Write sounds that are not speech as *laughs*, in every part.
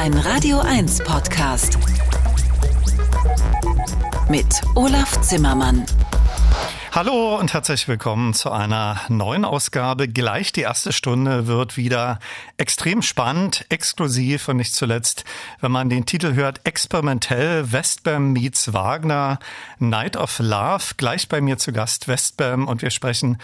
Ein Radio 1 Podcast. Mit Olaf Zimmermann. Hallo und herzlich willkommen zu einer neuen Ausgabe. Gleich die erste Stunde wird wieder extrem spannend, exklusiv und nicht zuletzt, wenn man den Titel hört, experimentell Westbam meets Wagner, Night of Love. Gleich bei mir zu Gast Westbam und wir sprechen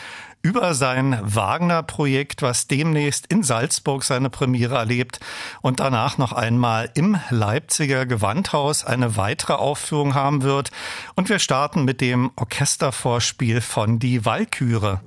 über sein Wagner-Projekt, was demnächst in Salzburg seine Premiere erlebt und danach noch einmal im Leipziger Gewandhaus eine weitere Aufführung haben wird. Und wir starten mit dem Orchestervorspiel von Die Walküre.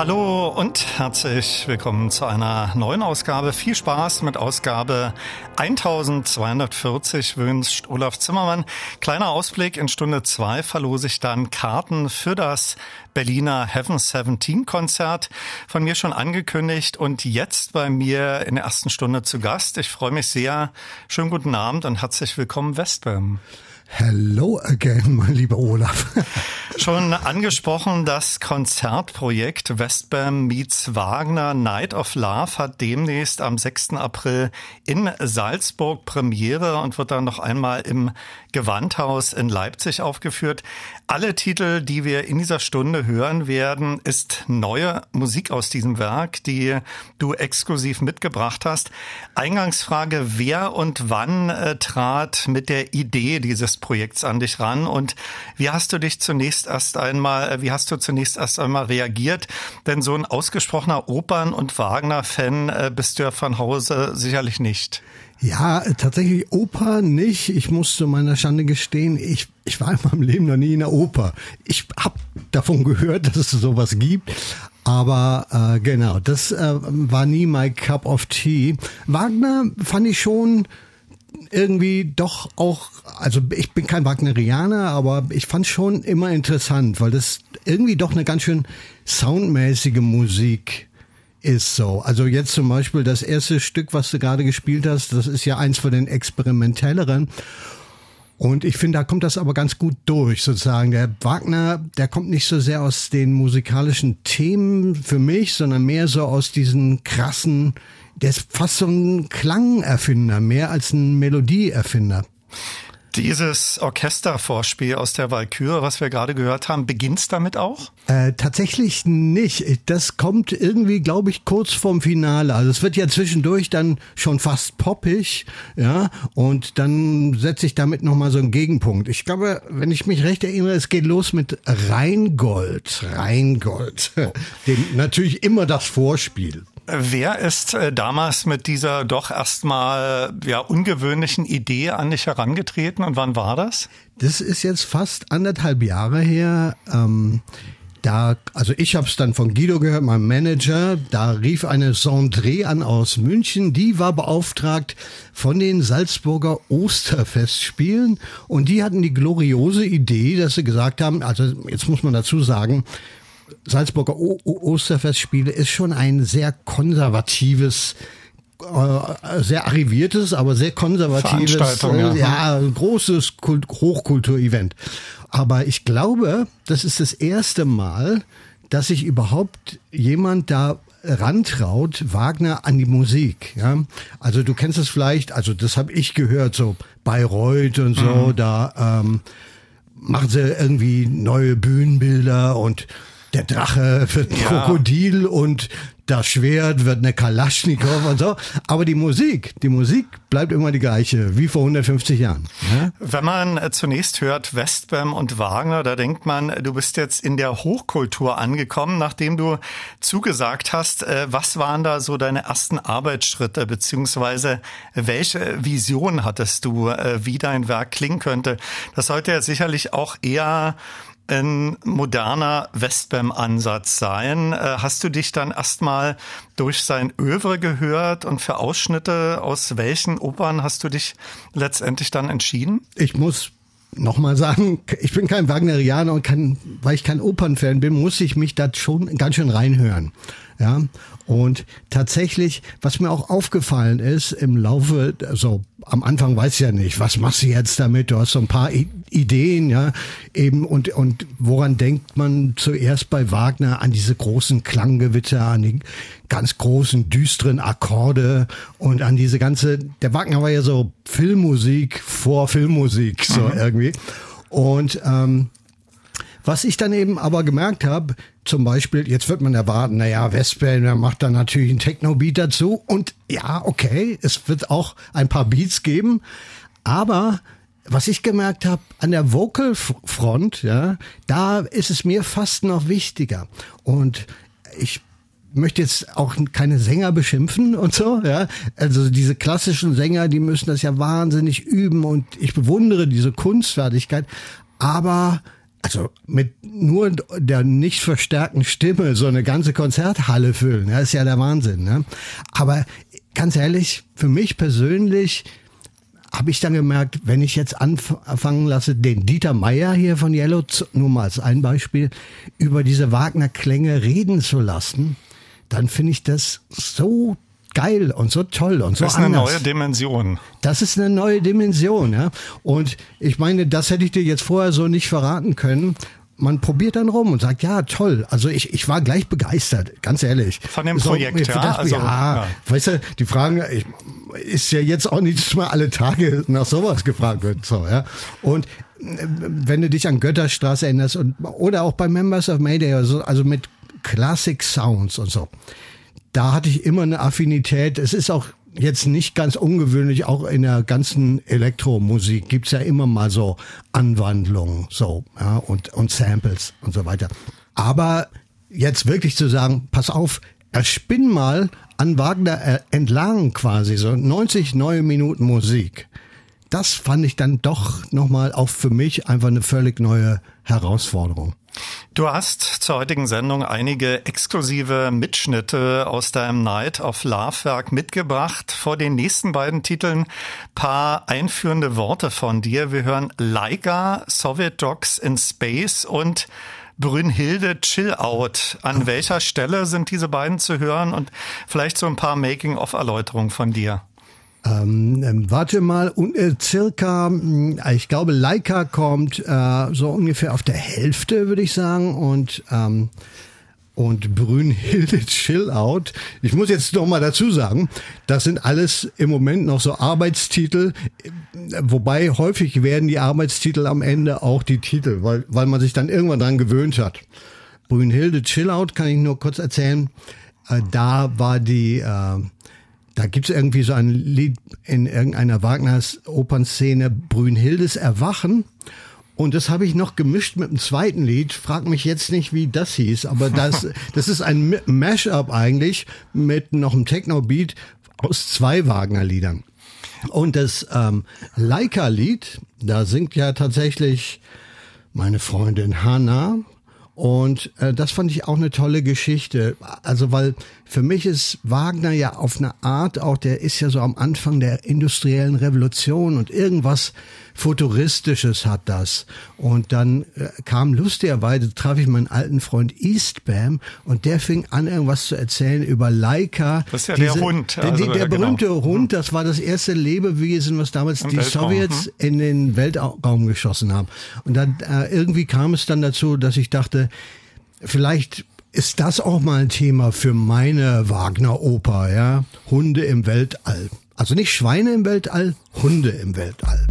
Hallo und herzlich willkommen zu einer neuen Ausgabe. Viel Spaß mit Ausgabe 1240 wünscht Olaf Zimmermann. Kleiner Ausblick, in Stunde zwei verlose ich dann Karten für das Berliner Heaven 17 Konzert. Von mir schon angekündigt und jetzt bei mir in der ersten Stunde zu Gast. Ich freue mich sehr. Schönen guten Abend und herzlich willkommen Westbam. Hello again, *laughs* mein lieber Olaf. Schon angesprochen, das Konzertprojekt Westbam Meets Wagner Night of Love hat demnächst am 6. April in Salzburg Premiere und wird dann noch einmal im Gewandhaus in Leipzig aufgeführt. Alle Titel, die wir in dieser Stunde hören werden, ist neue Musik aus diesem Werk, die du exklusiv mitgebracht hast. Eingangsfrage, wer und wann äh, trat mit der Idee dieses Projekts an dich ran und wie hast du dich zunächst erst einmal, äh, wie hast du zunächst erst einmal reagiert? Denn so ein ausgesprochener Opern- und Wagner-Fan äh, bist du ja von Hause sicherlich nicht. Ja, tatsächlich Oper nicht. Ich muss zu meiner Schande gestehen, ich, ich war in meinem Leben noch nie in der Oper. Ich habe davon gehört, *laughs* dass es sowas gibt. Aber äh, genau, das äh, war nie my cup of tea. Wagner fand ich schon irgendwie doch auch, also ich bin kein Wagnerianer, aber ich fand schon immer interessant, weil das irgendwie doch eine ganz schön soundmäßige Musik ist so. Also jetzt zum Beispiel das erste Stück, was du gerade gespielt hast, das ist ja eins von den experimentelleren. Und ich finde, da kommt das aber ganz gut durch, sozusagen. Der Wagner, der kommt nicht so sehr aus den musikalischen Themen für mich, sondern mehr so aus diesen krassen, der ist fast so ein Klangerfinder, mehr als ein Melodieerfinder. Dieses Orchestervorspiel aus der Walküre, was wir gerade gehört haben, beginnt's damit auch? Äh, tatsächlich nicht. Das kommt irgendwie, glaube ich, kurz vorm Finale. Also es wird ja zwischendurch dann schon fast poppig, ja, und dann setze ich damit nochmal so einen Gegenpunkt. Ich glaube, wenn ich mich recht erinnere, es geht los mit Rheingold. Rheingold. *laughs* Den, natürlich immer das Vorspiel. Wer ist äh, damals mit dieser doch erstmal ja ungewöhnlichen Idee an dich herangetreten und wann war das? Das ist jetzt fast anderthalb Jahre her. Ähm, da, also ich habe es dann von Guido gehört, mein Manager. Da rief eine Sondré an aus München. Die war beauftragt von den Salzburger Osterfestspielen und die hatten die gloriose Idee, dass sie gesagt haben, also jetzt muss man dazu sagen, Salzburger o Osterfestspiele ist schon ein sehr konservatives äh, sehr arriviertes, aber sehr konservatives, äh, ja, großes Kult Hochkulturevent. Aber ich glaube, das ist das erste Mal, dass sich überhaupt jemand da rantraut, Wagner an die Musik. Ja? Also du kennst es vielleicht, also das habe ich gehört, so Bayreuth und so, mhm. da ähm, machen sie irgendwie neue Bühnenbilder und der Drache wird ein ja. Krokodil und das Schwert wird eine Kalaschnikow und so. Aber die Musik, die Musik bleibt immer die gleiche, wie vor 150 Jahren. Ja? Wenn man zunächst hört Westbam und Wagner, da denkt man, du bist jetzt in der Hochkultur angekommen, nachdem du zugesagt hast. Äh, was waren da so deine ersten Arbeitsschritte, beziehungsweise welche Vision hattest du, äh, wie dein Werk klingen könnte? Das sollte ja sicherlich auch eher ein moderner Westbam-Ansatz sein. Äh, hast du dich dann erstmal durch sein Övre gehört und für Ausschnitte aus welchen Opern hast du dich letztendlich dann entschieden? Ich muss nochmal sagen, ich bin kein Wagnerianer und kann, weil ich kein Opernfan bin, muss ich mich da schon ganz schön reinhören. Ja, und tatsächlich, was mir auch aufgefallen ist im Laufe, also am Anfang weiß ich ja nicht, was machst du jetzt damit? Du hast so ein paar Ideen, ja, eben und und woran denkt man zuerst bei Wagner an diese großen Klanggewitter, an die ganz großen düsteren Akkorde und an diese ganze. Der Wagner war ja so Filmmusik vor Filmmusik so mhm. irgendwie und ähm, was ich dann eben aber gemerkt habe, zum Beispiel, jetzt wird man erwarten, naja, Westbell, der macht dann natürlich einen Techno-Beat dazu. Und ja, okay, es wird auch ein paar Beats geben. Aber was ich gemerkt habe, an der Vocal-Front, ja, da ist es mir fast noch wichtiger. Und ich möchte jetzt auch keine Sänger beschimpfen *laughs* und so, ja. Also diese klassischen Sänger, die müssen das ja wahnsinnig üben und ich bewundere diese Kunstfertigkeit. Aber also mit nur der nicht verstärkten Stimme so eine ganze Konzerthalle füllen, ja, ist ja der Wahnsinn. Ne? Aber ganz ehrlich, für mich persönlich habe ich dann gemerkt, wenn ich jetzt anfangen lasse, den Dieter Meier hier von Yellow, nur mal als ein Beispiel, über diese Wagner-Klänge reden zu lassen, dann finde ich das so geil und so toll und so Das ist anders. eine neue Dimension. Das ist eine neue Dimension, ja. Und ich meine, das hätte ich dir jetzt vorher so nicht verraten können. man probiert dann rum und sagt, ja, toll. Also ich, ich war gleich begeistert, ganz ehrlich. Von dem Projekt, so, ja. Das, also, ja, ja. Weißt du, die Fragen, ich, ist ja jetzt auch nicht mal alle Tage nach sowas gefragt wird. So, ja. Und äh, wenn du dich an Götterstraße erinnerst und, oder auch bei Members of Mayday, also, also mit Classic Sounds und so. Da hatte ich immer eine Affinität. Es ist auch jetzt nicht ganz ungewöhnlich, auch in der ganzen Elektromusik gibt's ja immer mal so Anwandlungen, so, ja, und, und Samples und so weiter. Aber jetzt wirklich zu sagen, pass auf, erspinn mal an Wagner äh, entlang quasi, so 90 neue Minuten Musik. Das fand ich dann doch nochmal auch für mich einfach eine völlig neue Herausforderung. Du hast zur heutigen Sendung einige exklusive Mitschnitte aus deinem Night of Love Werk mitgebracht. Vor den nächsten beiden Titeln paar einführende Worte von dir. Wir hören Laika, Soviet Dogs in Space und Brünnhilde Chill Out. An welcher Stelle sind diese beiden zu hören und vielleicht so ein paar Making-of-Erläuterungen von dir? Ähm, ähm, warte mal, und, äh, circa, hm, ich glaube, Leica kommt äh, so ungefähr auf der Hälfte, würde ich sagen, und ähm, und Brünnhilde *laughs* Chillout. Ich muss jetzt noch mal dazu sagen, das sind alles im Moment noch so Arbeitstitel, wobei häufig werden die Arbeitstitel am Ende auch die Titel, weil, weil man sich dann irgendwann dran gewöhnt hat. Brünnhilde Chillout kann ich nur kurz erzählen. Äh, da war die äh, da gibt's irgendwie so ein Lied in irgendeiner Wagners Opernszene, Brünnhildes Erwachen. Und das habe ich noch gemischt mit einem zweiten Lied. Frag mich jetzt nicht, wie das hieß, aber das, *laughs* das ist ein Mashup eigentlich mit noch einem Techno-Beat aus zwei Wagner-Liedern. Und das ähm, Leica-Lied, da singt ja tatsächlich meine Freundin Hannah und äh, das fand ich auch eine tolle Geschichte. Also, weil für mich ist Wagner ja auf eine Art auch, der ist ja so am Anfang der industriellen Revolution und irgendwas Futuristisches hat das. Und dann äh, kam lustigerweise, traf ich meinen alten Freund Eastbam und der fing an, irgendwas zu erzählen über Leica. Das ist ja Diese, der Hund. Also, der, der, der genau. berühmte genau. Hund, das war das erste Lebewesen, was damals Im die Weltraum. Sowjets hm. in den Weltraum geschossen haben. Und dann äh, irgendwie kam es dann dazu, dass ich dachte, vielleicht ist das auch mal ein Thema für meine Wagner-Oper, ja? Hunde im Weltall. Also nicht Schweine im Weltall, Hunde im Weltall.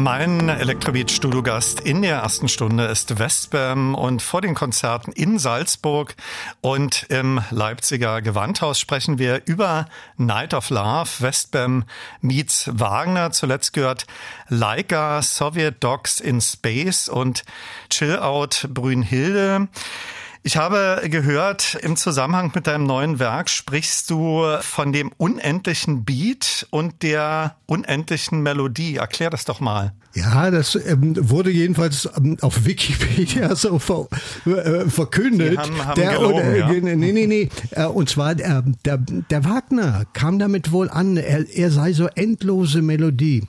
Mein Elektrobeat-Studiogast in der ersten Stunde ist Westbam und vor den Konzerten in Salzburg und im Leipziger Gewandhaus sprechen wir über Night of Love, Westbam meets Wagner. Zuletzt gehört Leica, Soviet Dogs in Space und Chill Out Brünnhilde. Ich habe gehört, im Zusammenhang mit deinem neuen Werk sprichst du von dem unendlichen Beat und der unendlichen Melodie. Erklär das doch mal. Ja, das ähm, wurde jedenfalls ähm, auf Wikipedia *laughs* so ver, äh, verkündet. Die haben, haben der, gelogen, oder, ja. Nee, nee, nee. Äh, und zwar der, der, der Wagner kam damit wohl an, er, er sei so endlose Melodie.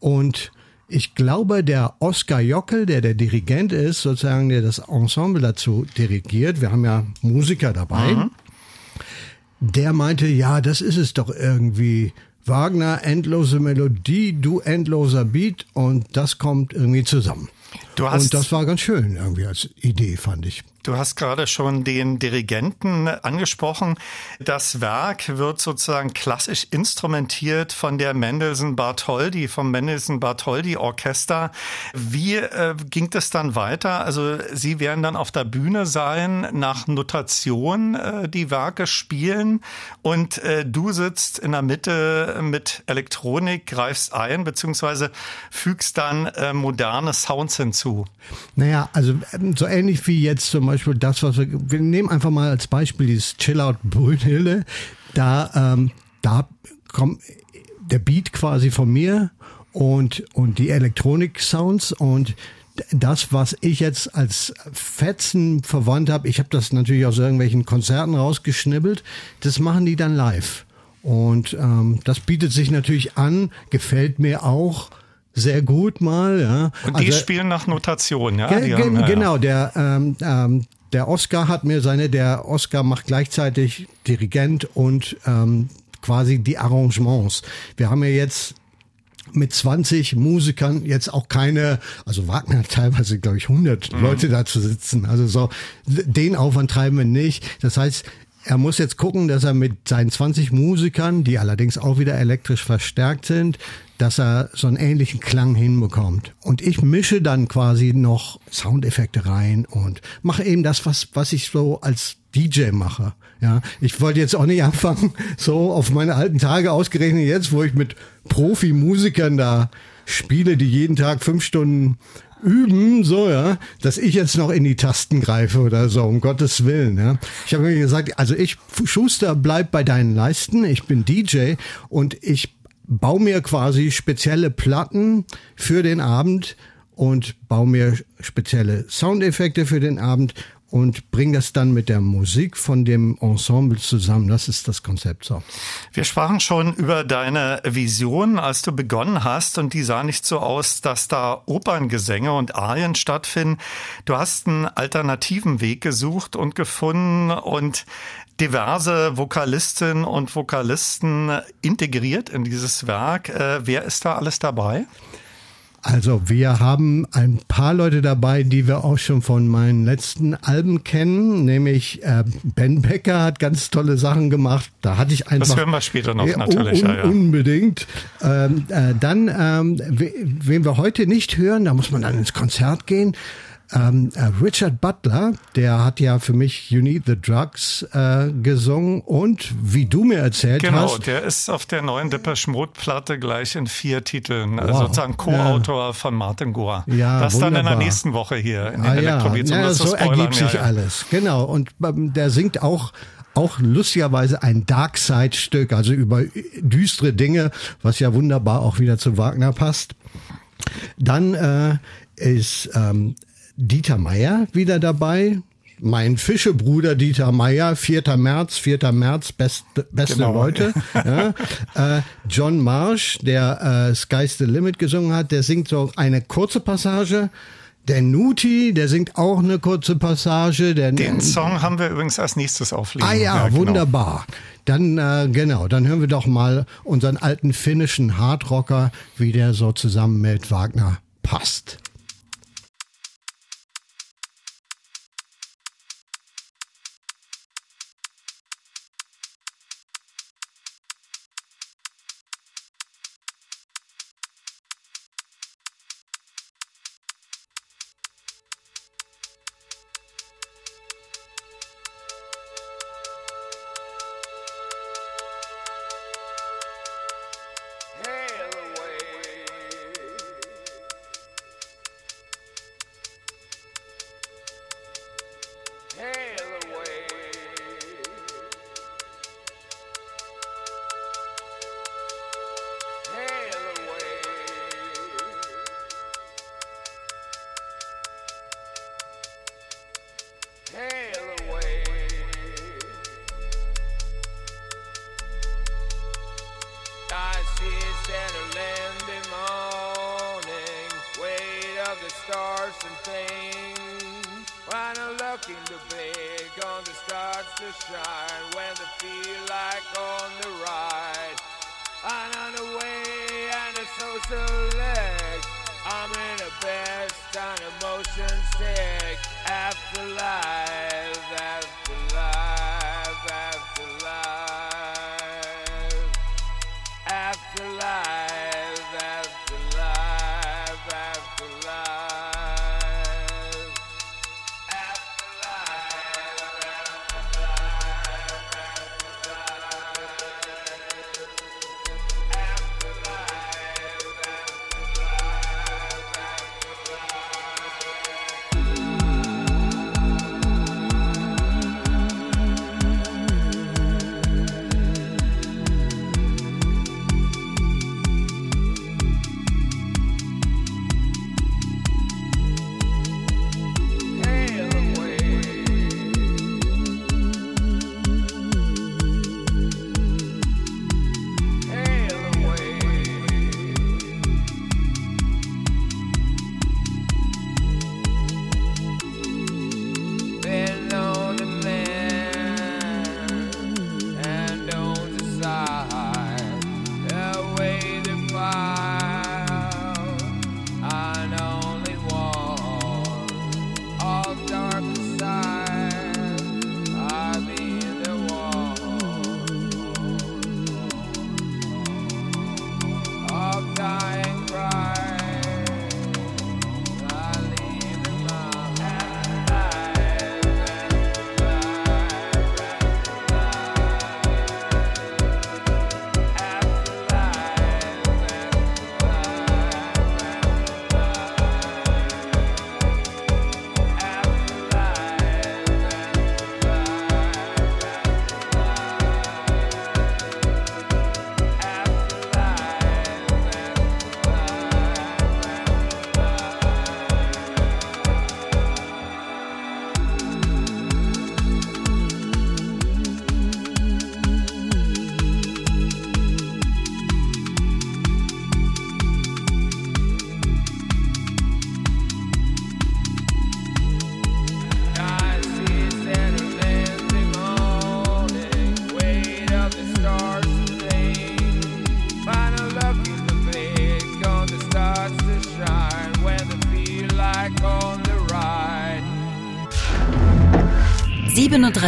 Und ich glaube, der Oskar Jockel, der der Dirigent ist, sozusagen, der das Ensemble dazu dirigiert, wir haben ja Musiker dabei, Mhm. der meinte, ja, das ist es doch irgendwie. Wagner, endlose Melodie, du endloser Beat und das kommt irgendwie zusammen. Du hast- Und das war ganz schön irgendwie als Idee, fand ich. Du hast gerade schon den Dirigenten angesprochen. Das Werk wird sozusagen klassisch instrumentiert von der Mendelssohn Bartholdy, vom Mendelssohn Bartholdy Orchester. Wie äh, ging das dann weiter? Also Sie werden dann auf der Bühne sein, nach Notation äh, die Werke spielen und äh, du sitzt in der Mitte mit Elektronik, greifst ein, beziehungsweise fügst dann äh, moderne Sounds hinzu. Naja, also ähm, so ähnlich wie jetzt zum Beispiel das, was wir, wir nehmen einfach mal als Beispiel dieses Chillout Brünnhille. Da, ähm, da kommt der Beat quasi von mir und, und die Elektronik-Sounds und das, was ich jetzt als Fetzen verwandt habe, ich habe das natürlich aus irgendwelchen Konzerten rausgeschnibbelt, das machen die dann live. Und ähm, das bietet sich natürlich an, gefällt mir auch sehr gut mal. Ja. Und die Also- spielen nach Notation, ja? Ge haben, ja, ja. genau, der, ähm, ähm, der Oscar hat mir seine, der Oscar macht gleichzeitig Dirigent und ähm, quasi die Arrangements. Wir haben ja jetzt mit 20 Musikern jetzt auch keine, also Wagner hat teilweise, glaube ich, 100 Mhm. Leute da zu sitzen. Also so, den Aufwand treiben wir nicht. Das heißt, er muss jetzt gucken, dass er mit seinen 20 Musikern, die allerdings auch wieder elektrisch verstärkt sind, dass er so einen ähnlichen Klang hinbekommt. Und ich mische dann quasi noch Soundeffekte rein und mache eben das, was, was ich so als DJ mache. Ja, ich wollte jetzt auch nicht anfangen, so auf meine alten Tage ausgerechnet jetzt, wo ich mit Profimusikern da spiele, die jeden Tag fünf Stunden üben, so, ja, dass ich jetzt noch in die Tasten greife oder so, um Gottes Willen, ja. Ich habe mir gesagt, also ich, Schuster, bleib bei deinen Leisten, ich bin DJ und ich baue mir quasi spezielle Platten für den Abend und baue mir spezielle Soundeffekte für den Abend und bringe das dann mit der Musik von dem Ensemble zusammen. Das ist das Konzept so. Wir sprachen schon über deine Vision, als du begonnen hast, und die sah nicht so aus, dass da Operngesänge und Arien stattfinden. Du hast einen alternativen Weg gesucht und gefunden und diverse Vokalistinnen und Vokalisten integriert in dieses Werk. Äh, wer ist da alles dabei? Also wir haben ein paar Leute dabei, die wir auch schon von meinen letzten Alben kennen, nämlich äh, Ben Becker hat ganz tolle Sachen gemacht. Da hatte ich einfach. Das hören wir später noch Ja, natürlich. un, ja, ja. Unbedingt. Ähm, äh, dann, ähm, we- wen wir heute nicht hören, da muss man dann ins Konzert gehen. Ähm, äh, Richard Butler, der hat ja für mich You Need the Drugs äh, gesungen und wie du mir erzählt Genau, hast, der ist auf der neuen Depeche Mode Platte gleich in vier Titeln, also Wow. sozusagen Co-Autor von Martin Gore. Ja, das dann in der wunderbar. nächsten Woche hier in den Ah, ja. Um ja, so spoilern. ergibt sich ja, ja. alles. Genau. Und ähm, der singt auch auch lustigerweise ein Darkside-Stück, also über düstere Dinge, was ja wunderbar auch wieder zu Wagner passt. Dann äh, ist ähm, Dieter Meier wieder dabei. Mein Fischebruder Dieter Meier, 4. März, 4. März, best, beste Genau. Leute. *laughs* Ja. Äh, John Marsh, der äh, Sky's the Limit gesungen hat, der singt so eine kurze Passage. Der Nuti, der singt auch eine kurze Passage. Der, Den Song haben wir übrigens als nächstes auflegen. Ah ja, genau. wunderbar. Dann äh, genau, dann hören wir doch mal unseren alten finnischen Hardrocker, wie der so zusammen mit Wagner passt.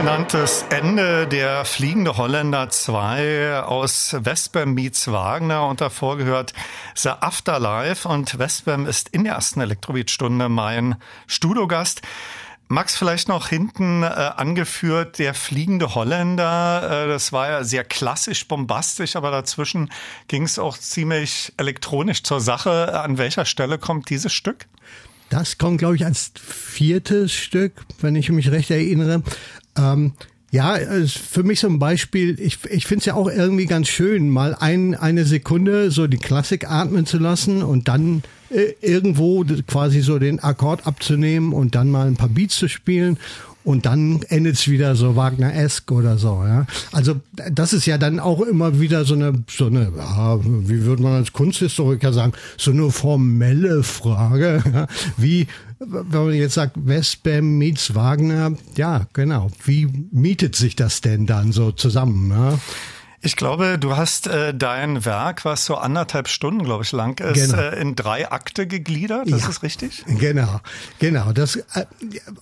Fulminantes Ende der Fliegende Holländer 2 aus Westbam meets Wagner und davor gehört The Afterlife und Westbam ist in der ersten Elektrobeat-Stunde mein Studiogast. Max, vielleicht noch hinten äh, angeführt, der fliegende Holländer, äh, das war ja sehr klassisch, bombastisch, aber dazwischen ging es auch ziemlich elektronisch zur Sache. An welcher Stelle kommt dieses Stück? Das kommt, glaube ich, als viertes Stück, wenn ich mich recht erinnere. Ähm, ja, für mich so ein Beispiel. Ich, ich finde es ja auch irgendwie ganz schön, mal ein, eine Sekunde so die Klassik atmen zu lassen und dann äh, irgendwo quasi so den Akkord abzunehmen und dann mal ein paar Beats zu spielen und dann endet es wieder so Wagner-esque oder so. Ja? Also das ist ja dann auch immer wieder so eine, so eine, ja, wie würde man als Kunsthistoriker sagen, so eine formelle Frage, *laughs* ja? wie wenn man jetzt sagt, Westbam meets Wagner, ja, genau. Wie mietet sich das denn dann so zusammen? Ja? Ich glaube, du hast äh, dein Werk, was so anderthalb Stunden, glaube ich, lang ist, Genau. äh, in drei Akte gegliedert. Das Ja. ist richtig? Genau, genau. Das, äh,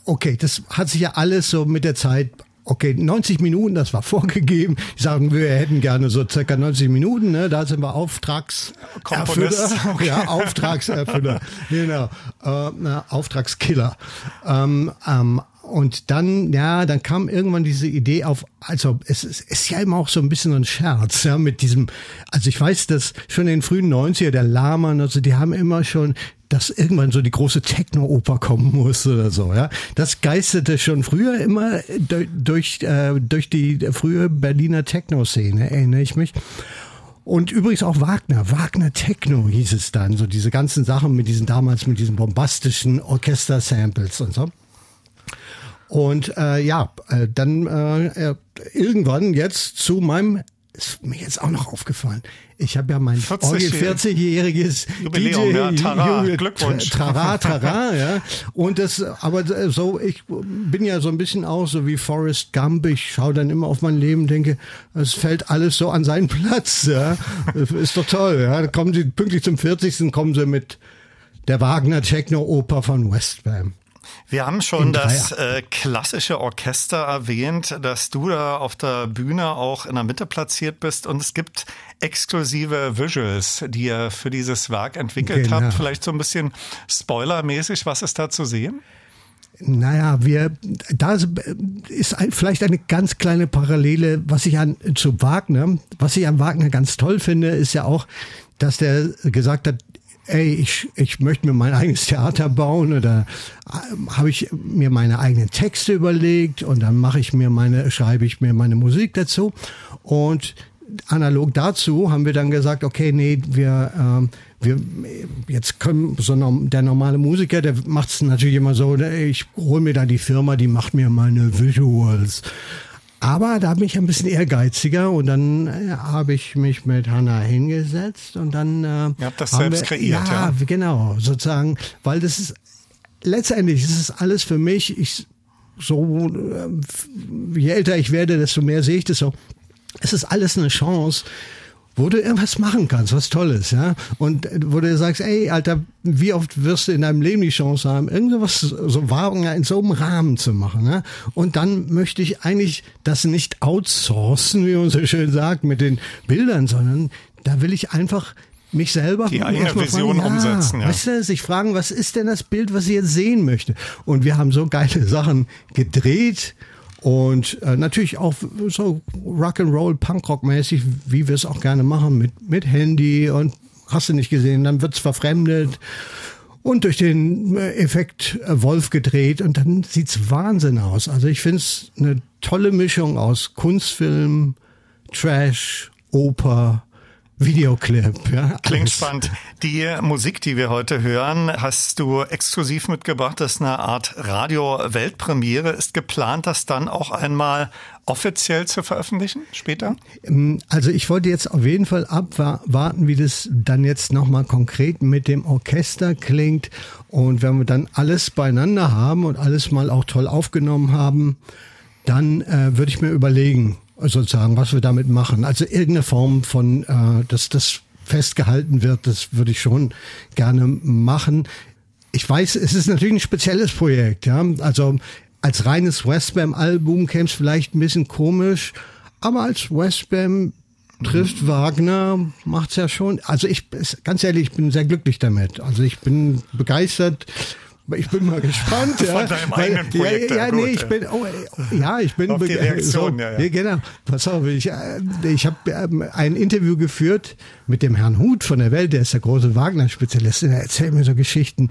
okay, das hat sich ja alles so mit der Zeit. Okay, 90 Minuten, das war *laughs* vorgegeben. Sagen, wir hätten gerne so circa 90 Minuten, ne? Da sind wir Auftragserfüller. *laughs* Okay. Ja, Auftragserfüller. genau. Äh, na, Auftragskiller. Ähm, ähm, und dann, ja, dann kam irgendwann diese Idee auf, also es ist, ist ja immer auch so ein bisschen ein Scherz, ja, mit diesem, also ich weiß, dass schon in den frühen 90er, der Lahmann, also die haben immer schon, dass irgendwann so die große Techno-Oper kommen muss oder so, ja. Das geisterte schon früher immer durch, äh, durch die frühe Berliner Techno-Szene, erinnere ich mich. Und übrigens auch Wagner, Wagner Techno hieß es dann, so diese ganzen Sachen mit diesen damals mit diesen bombastischen Orchester-Samples und so. Und äh, ja, äh, dann äh, äh, irgendwann jetzt zu meinem, ist mir jetzt auch noch aufgefallen. Ich habe ja mein 40 Orgel 40-jähriges Jubiläum, ja, Tara, Glückwunsch. Trara, Trara, ja. Und das, aber äh, so, ich bin ja so ein bisschen auch so wie Forrest Gump. Ich schaue dann immer auf mein Leben, denke, es fällt alles so an seinen Platz. Ja. Ist doch toll. Ja. Da kommen sie pünktlich zum 40. kommen sie mit der Wagner Techno-Oper von Westbam. Wir haben schon das äh, klassische Orchester erwähnt, dass du da auf der Bühne auch in der Mitte platziert bist und es gibt exklusive Visuals, die ihr für dieses Werk entwickelt Genau. habt. Vielleicht so ein bisschen spoilermäßig, was ist da zu sehen? Naja, wir, da ist vielleicht eine ganz kleine Parallele, was ich an, zu Wagner, was ich an Wagner ganz toll finde, ist ja auch, dass der gesagt hat, ey, ich, ich möchte mir mein eigenes Theater bauen oder äh, habe ich mir meine eigenen Texte überlegt und dann mache ich mir meine, schreibe ich mir meine Musik dazu und analog dazu haben wir dann gesagt, okay, nee, wir, ähm, wir jetzt können so der normale Musiker, der macht es natürlich immer so, ne, ich hole mir da die Firma, die macht mir meine Visuals. Aber da bin ich ein bisschen ehrgeiziger und dann äh, habe ich mich mit Hannah hingesetzt und dann äh, Ihr habt das selbst wir, kreiert, ja. genau, sozusagen, weil das ist letztendlich ist es alles für mich, ich so äh, je älter ich werde, desto mehr sehe ich das so. Es ist alles eine Chance, wo du irgendwas machen kannst, was Tolles, ja. Und äh, wo du sagst, ey, Alter, wie oft wirst du in deinem Leben die Chance haben, irgendwas so Wagner in so einem Rahmen zu machen, ja? Und dann möchte ich eigentlich das nicht outsourcen, wie man so schön sagt, mit den Bildern, sondern da will ich einfach mich selber Die eigene Vision umsetzen, ja. Weißt du, sich fragen, was ist denn das Bild, was ich jetzt sehen möchte? Und wir haben so geile Sachen gedreht und äh, natürlich auch so Rock'n'Roll, Punkrock-mäßig, wie wir es auch gerne machen, mit, mit Handy und hast du nicht gesehen, dann wird's verfremdet und durch den äh, Effekt äh, Wolf gedreht und dann sieht's Wahnsinn aus. Also ich finde es eine tolle Mischung aus Kunstfilm, Trash, Oper, Videoclip. Ja, Klingt spannend. Die Musik, die wir heute hören, hast du exklusiv mitgebracht. Das ist eine Art Radio-Weltpremiere. Ist geplant, das dann auch einmal offiziell zu veröffentlichen später? Also ich wollte jetzt auf jeden Fall abwarten, wie das dann jetzt nochmal konkret mit dem Orchester klingt. Und wenn wir dann alles beieinander haben und alles mal auch toll aufgenommen haben, dann äh, würde ich mir überlegen, sozusagen, was wir damit machen. Also irgendeine Form von, äh, dass das festgehalten wird, das würde ich schon gerne machen. Ich weiß, es ist natürlich ein spezielles Projekt, ja. Also als reines Westbam-Album käme es vielleicht ein bisschen komisch, aber als Westbam trifft Wagner, macht's ja schon. Also ich, ganz ehrlich, ich bin sehr glücklich damit. Also ich bin begeistert. Ich bin mal gespannt. *laughs* ja, Von deinem eigenen Projekt, Ja, ja, ja, gut. nee, ich bin, oh, ja, ich bin Auf die Reaktion, so, ja, ja. Nee, genau. Pass auf, ich, äh, ich habe ähm, ein Interview geführt mit dem Herrn Huth von der Welt, der ist der große Wagner-Spezialist. Der erzählt mir so Geschichten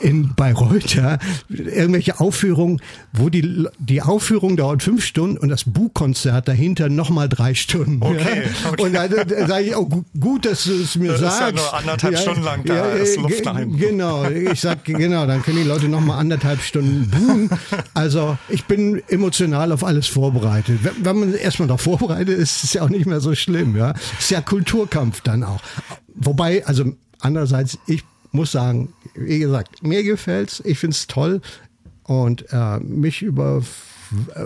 in Bayreuth, ja, irgendwelche Aufführungen, wo die, die Aufführung dauert fünf Stunden und das Buchkonzert dahinter nochmal drei Stunden. Okay, ja. okay. Und da, da sage ich, oh, gu- gut, dass du es mir Das ist ja sagst. nur anderthalb Stunden lang da, ist äh, Luft nach hinten. Genau, ich sag genau, dann können die Leute noch mal anderthalb Stunden buhen. *laughs* Also ich bin emotional auf alles vorbereitet. Wenn, wenn man erstmal darauf vorbereitet ist, ist es ja auch nicht mehr so schlimm. Ja, ist ja Kulturkampf dann auch. Wobei, also andererseits, ich muss sagen, wie gesagt, mir gefällt's, ich find's toll und äh, mich über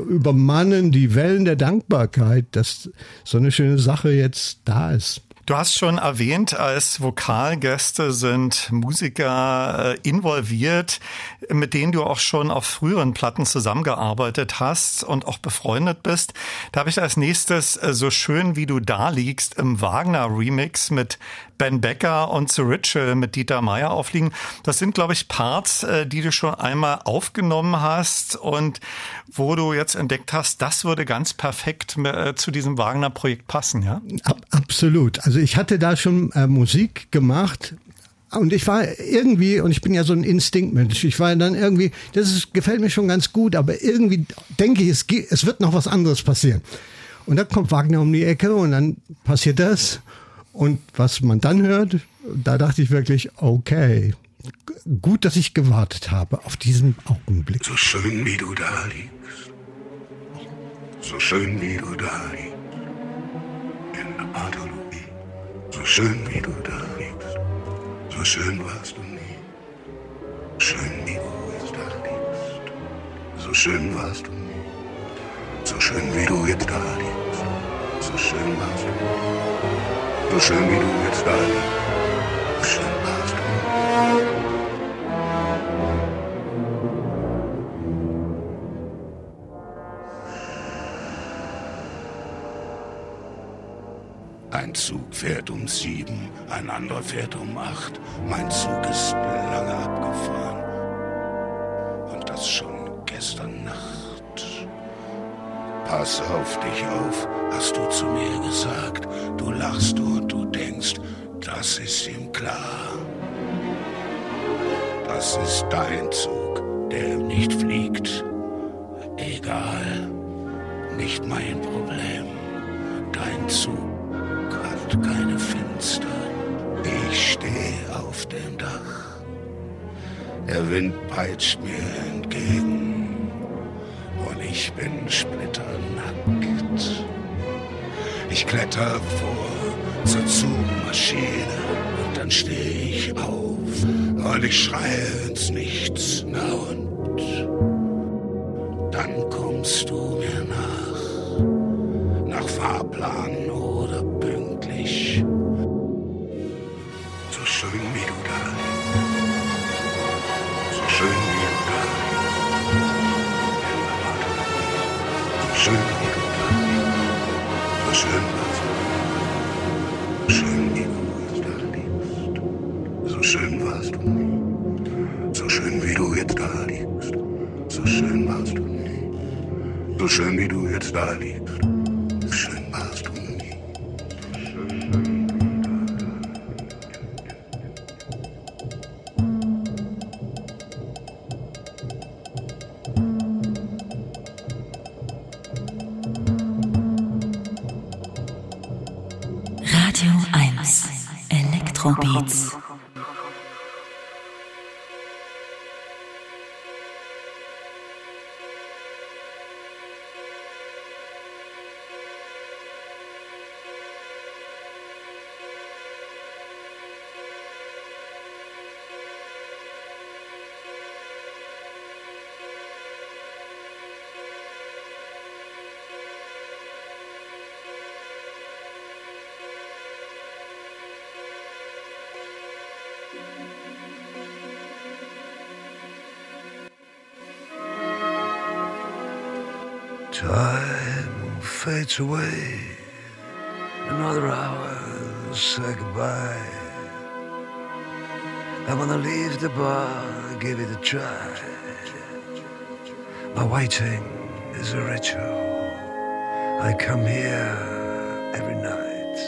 übermannen die Wellen der Dankbarkeit, dass so eine schöne Sache jetzt da ist. Du hast schon erwähnt, als Vokalgäste sind Musiker äh, involviert, mit denen du auch schon auf früheren Platten zusammengearbeitet hast und auch befreundet bist. Da habe ich als nächstes äh, so schön wie du da liegst im Wagner Remix mit Ben Becker und The Ritual mit Dieter Meier aufliegen. Das sind, glaube ich, Parts, äh, die du schon einmal aufgenommen hast und wo du jetzt entdeckt hast, das würde ganz perfekt äh, zu diesem Wagner-Projekt passen, ja? Ab, absolut. Also ich hatte da schon äh, Musik gemacht. Und ich war irgendwie, und ich bin ja so ein Instinktmensch, ich war dann irgendwie, das ist, gefällt mir schon ganz gut, aber irgendwie denke ich, es, es wird noch was anderes passieren. Und dann kommt Wagner um die Ecke und dann passiert das. Und was man dann hört, da dachte ich wirklich, okay, gut, dass ich gewartet habe auf diesen Augenblick. So schön wie du da liegst. So schön wie du da liegst. In Pathologie. So schön wie du da liegst. So schön warst du nie. Schön wie du jetzt da liegst. So schön warst du nie. So schön wie du jetzt da liegst. So schön warst du nie. So schön wie du jetzt da liegst. So schön warst du. Ein Zug fährt um sieben, ein anderer fährt um acht. Mein Zug ist lange abgefahren. Und das schon gestern. Pass auf dich auf, hast du zu mir gesagt. Du lachst und du denkst, das ist ihm klar. Das ist dein Zug, der nicht fliegt. Egal, nicht mein Problem. Dein Zug hat keine Fenster. Ich stehe auf dem Dach. Der Wind peitscht mir entgegen ich bin splitternackt. Ich kletter vor zur Zugmaschine und dann stehe ich auf und ich schreie ins Nichts. Na und dann kommst du fades away. Another hour, say goodbye. I wanna leave the bar, give it a try. My waiting is a ritual. I come here every night.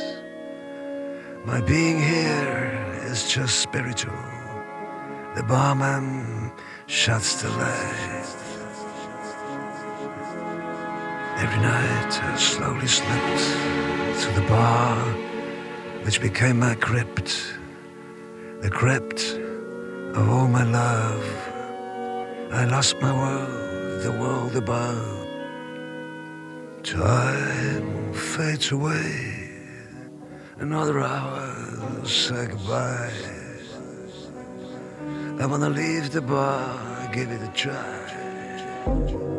My being here is just spiritual. The barman shuts the light. Every night I slowly slipped to the bar, which became my crypt, the crypt of all my love. I lost my world, the world above. Time fades away, another hour, say goodbye. I wanna leave the bar, give it a try.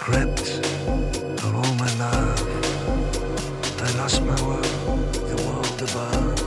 The of all my love. I lost my world, the world above.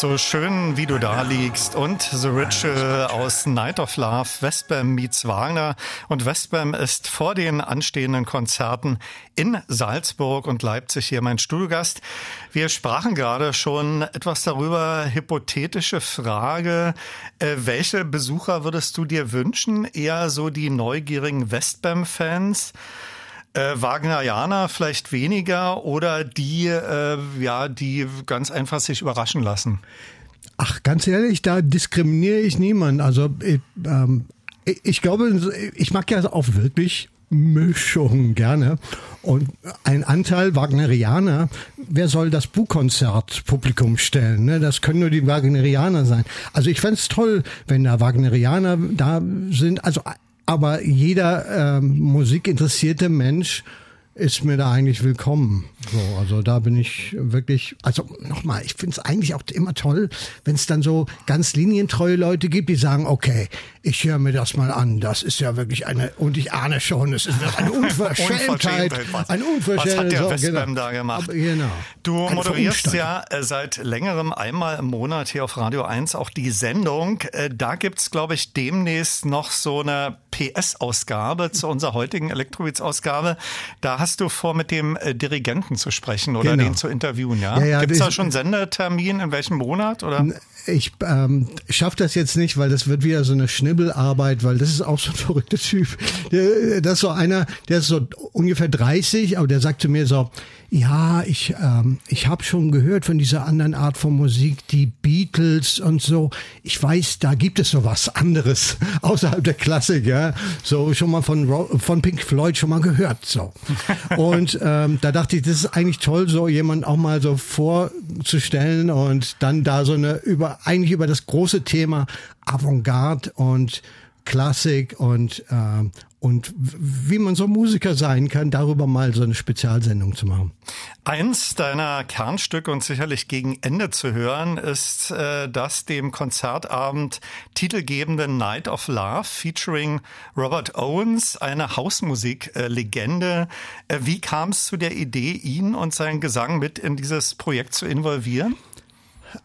So schön, wie du da liegst. Und The Ritual aus Night of Love, Westbam meets Wagner. Und Westbam ist vor den anstehenden Konzerten in Salzburg und Leipzig hier mein Studiogast. Wir sprachen gerade schon etwas darüber. Hypothetische Frage. Äh, welche Besucher würdest du dir wünschen? Eher so die neugierigen Westbam-Fans? Äh, Wagnerianer vielleicht weniger oder die, äh, ja, die ganz einfach sich überraschen lassen? Ach, ganz ehrlich, da diskriminiere ich niemanden. Also ich, ähm, ich glaube, ich mag ja auch wirklich Mischung gerne. Und ein Anteil Wagnerianer, wer soll das Buchkonzert Publikum stellen? Ne? Das können nur die Wagnerianer sein. Also ich fände es toll, wenn da Wagnerianer da sind. Also aber jeder ähm, musikinteressierte Mensch ist mir da eigentlich willkommen. So, also da bin ich wirklich, also nochmal, ich finde es eigentlich auch immer toll, wenn es dann so ganz linientreue Leute gibt, die sagen, okay, ich höre mir das mal an, das ist ja wirklich eine, und ich ahne schon, es ist eine *laughs* Unverschämtheit. Ein Unverschämtheit. Was hat der so, Westbam genau. da gemacht? Aber, genau. Du Eine moderierst ja äh, seit längerem einmal im Monat hier auf Radio 1 auch die Sendung. Äh, Da gibt's, glaube ich, demnächst noch so eine PS-Ausgabe zu unserer heutigen Elektrobeats-Ausgabe. Da hast du vor, mit dem äh, Dirigenten zu sprechen oder Genau. den zu interviewen, ja? Ja, ja, Gibt's da das- schon Sendetermin? In welchem Monat? Oder? Ich ähm, schaffe das jetzt nicht, weil das wird wieder so eine Schnibbelarbeit, weil das ist auch so ein verrückter Typ. Der, das ist so einer, der ist so ungefähr 30, aber der sagt zu mir so, ja, ich, ähm, ich habe schon gehört von dieser anderen Art von Musik, die Beatles und so. Ich weiß, da gibt es so was anderes *laughs* außerhalb der Klassik, ja. So schon mal von, von Pink Floyd schon mal gehört, so. *laughs* Und ähm, da dachte ich, das ist eigentlich toll, so jemand auch mal so vorzustellen und dann da so eine über eigentlich über das große Thema Avantgarde und Klassik und ähm, und wie man so Musiker sein kann, darüber mal so eine Spezialsendung zu machen. Eins deiner Kernstücke und sicherlich gegen Ende zu hören ist äh, das dem Konzertabend titelgebende Night of Love featuring Robert Owens, eine Hausmusik-Legende. Äh, wie kam es zu der Idee, ihn und seinen Gesang mit in dieses Projekt zu involvieren?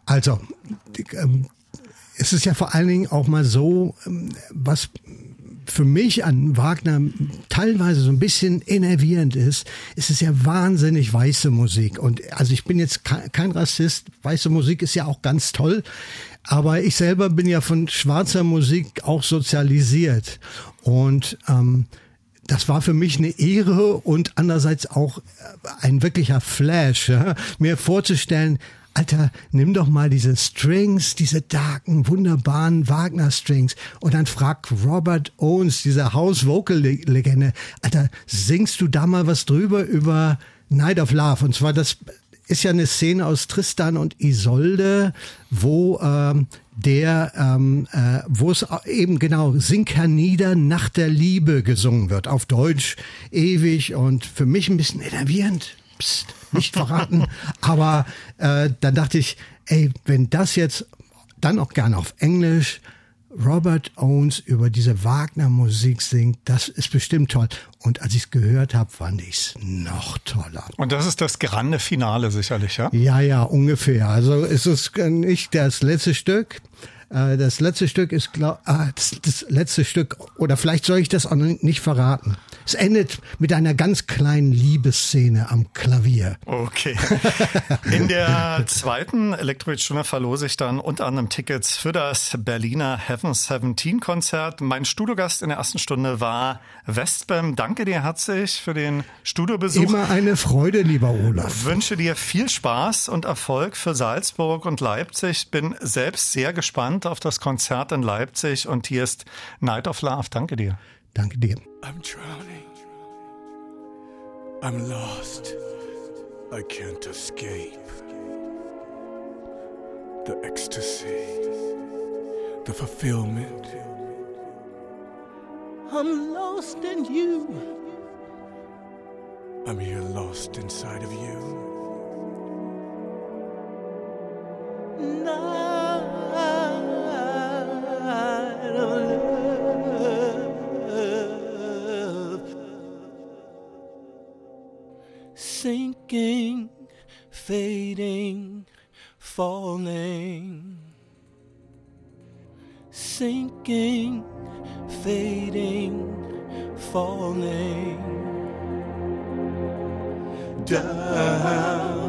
Also, ähm, es ist ja vor allen Dingen auch mal so, ähm, was für mich an Wagner teilweise so ein bisschen enervierend ist, es ist ja wahnsinnig weiße Musik. Und also ich bin jetzt ke- kein Rassist, weiße Musik ist ja auch ganz toll, aber ich selber bin ja von schwarzer Musik auch sozialisiert. Und ähm, das war für mich eine Ehre und andererseits auch ein wirklicher Flash, ja? mir vorzustellen, Alter, nimm doch mal diese Strings, diese darken, wunderbaren Wagner-Strings und dann frag Robert Owens, dieser House-Vocal-Legende, Alter, singst du da mal was drüber über Night of Love? Und zwar das ist ja eine Szene aus Tristan und Isolde, wo ähm, der, ähm, äh, wo es eben genau Sink hernieder nach der Liebe gesungen wird, auf Deutsch ewig und für mich ein bisschen enervierend. Psst, nicht verraten. Aber äh, dann dachte ich, ey, wenn das jetzt dann auch gerne auf Englisch Robert Owens über diese Wagner-Musik singt, das ist bestimmt toll. Und als ich es gehört habe, fand ich es noch toller. Und das ist das grande Finale sicherlich, ja? Ja, ja, ungefähr. Also es ist nicht das letzte Stück. Äh, Das letzte Stück ist, glaub, ah, das, das letzte Stück, oder vielleicht soll ich das auch nicht verraten. Es endet mit einer ganz kleinen Liebesszene am Klavier. Okay. In der zweiten Elektroid-Stunde verlose ich dann unter anderem Tickets für das Berliner Heaven 17 Konzert. Mein Studiogast in der ersten Stunde war Westbam. Danke dir herzlich für den Studiobesuch. Immer eine Freude, lieber Olaf. wünsche dir viel Spaß und Erfolg für Salzburg und Leipzig. Bin selbst sehr gespannt auf das Konzert in Leipzig und hier ist Night of Love. Danke dir. Danke dir. I'm drowning. I'm lost. I can't escape. The ecstasy, the fulfillment. I'm lost in you. I'm here lost inside of you. Night of love. sinking, fading, falling, sinking, fading, falling down,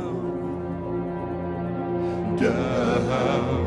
down.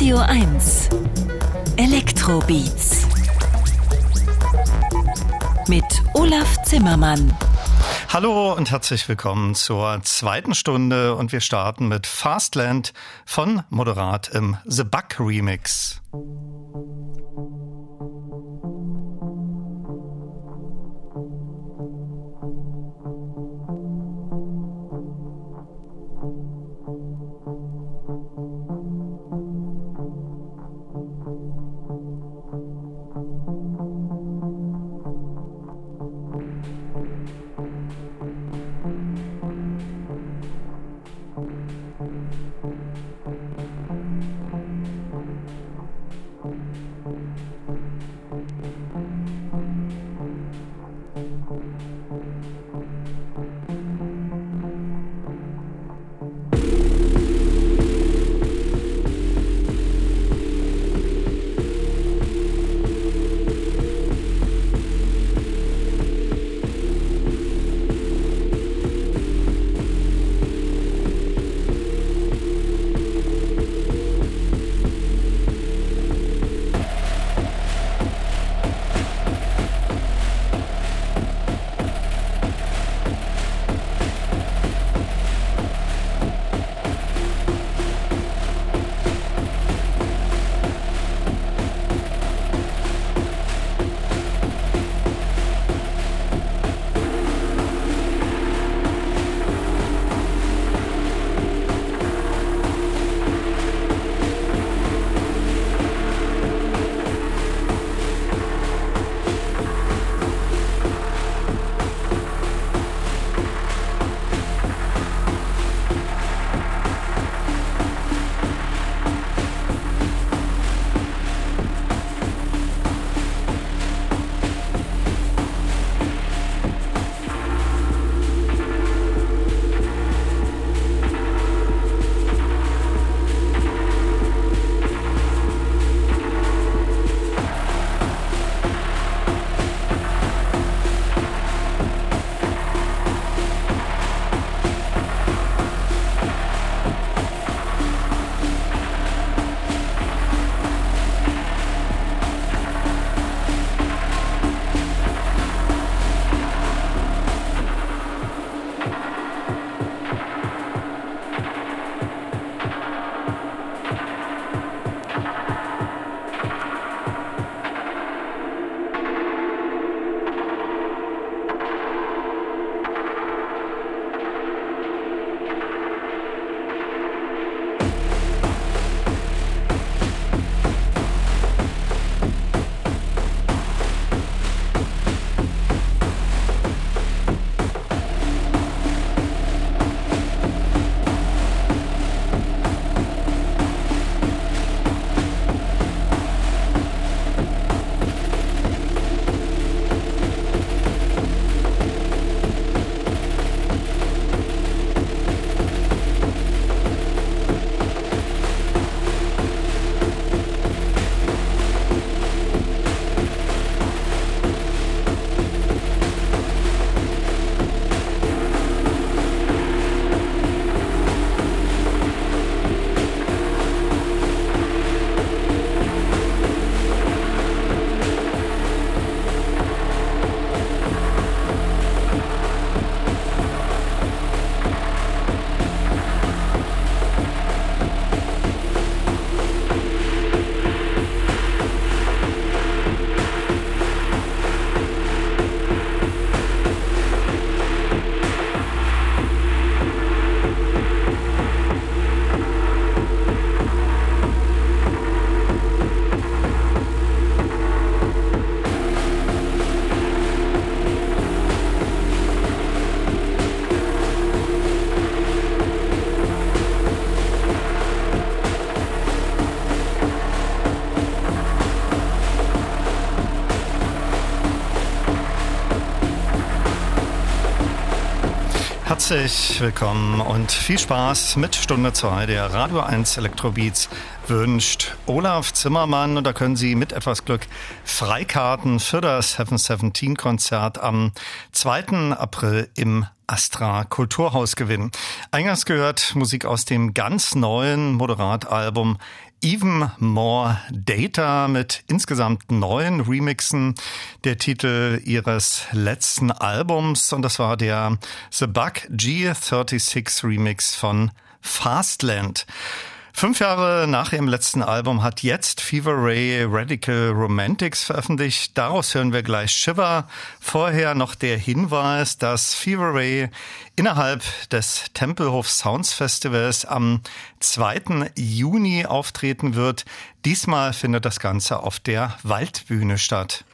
Radio 1 Elektrobeats mit Olaf Zimmermann. Hallo und herzlich willkommen zur zweiten Stunde und wir starten mit Fastland von Moderat im The Bug Remix. Herzlich willkommen und viel Spaß mit Stunde 2 der Radio 1 Elektrobeats wünscht Olaf Zimmermann und da können Sie mit etwas Glück Freikarten für das Heaven 17 Konzert am 2. April im Astra Kulturhaus gewinnen. Eingangs gehört Musik aus dem ganz neuen Moderatalbum Even More Data mit insgesamt neun Remixen der Titel ihres letzten Albums und das war der The Bug G36 Remix von Fastland. Fünf Jahre nach ihrem letzten Album hat jetzt Fever Ray Radical Romantics veröffentlicht. Daraus hören wir gleich Shiver. Vorher noch der Hinweis, dass Fever Ray innerhalb des Tempelhof Sounds Festivals am 2. Juni auftreten wird. Diesmal findet das Ganze auf der Waldbühne statt.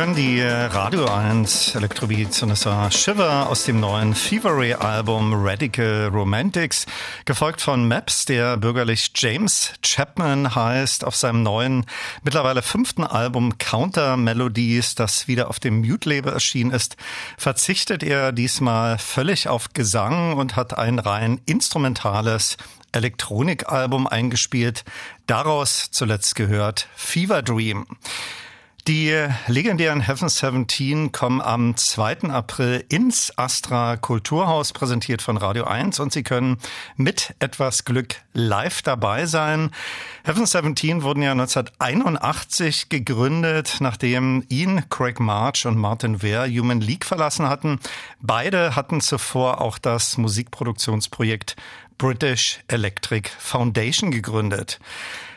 Hören die äh, Radio 1 Elektrobeats und es war Shiver aus dem neuen Fevery Album Radical Romantics, gefolgt von Maps, der bürgerlich James Chapman heißt, auf seinem neuen, mittlerweile fünften Album Counter Melodies, das wieder auf dem Mute-Label erschienen ist, verzichtet er diesmal völlig auf Gesang und hat ein rein instrumentales Elektronikalbum eingespielt. Daraus zuletzt gehört Fever Dream. Die legendären Heaven 17 kommen am 2. April ins Astra Kulturhaus, präsentiert von Radio 1 und Sie können mit etwas Glück live dabei sein. Heaven 17 wurden ja 1981 gegründet, nachdem ihn Craig March und Martin Wehr Human League verlassen hatten. Beide hatten zuvor auch das Musikproduktionsprojekt British Electric Foundation gegründet.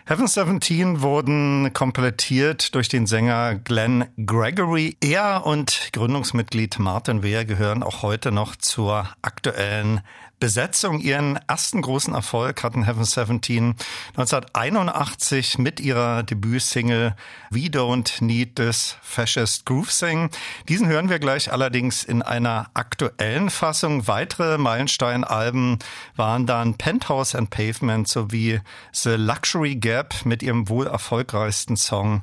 Heaven 17 wurden komplettiert durch den Sänger Glenn Gregory. Er und Gründungsmitglied Martin Wehr gehören auch heute noch zur aktuellen Besetzung. Ihren ersten großen Erfolg hatten Heaven 17 1981 mit ihrer Debütsingle We Don't Need This Fascist Groove Sing. Diesen hören wir gleich allerdings in einer aktuellen Fassung. Weitere Meilenstein-Alben waren dann Penthouse and Pavement sowie The Luxury Gap mit ihrem wohl erfolgreichsten Song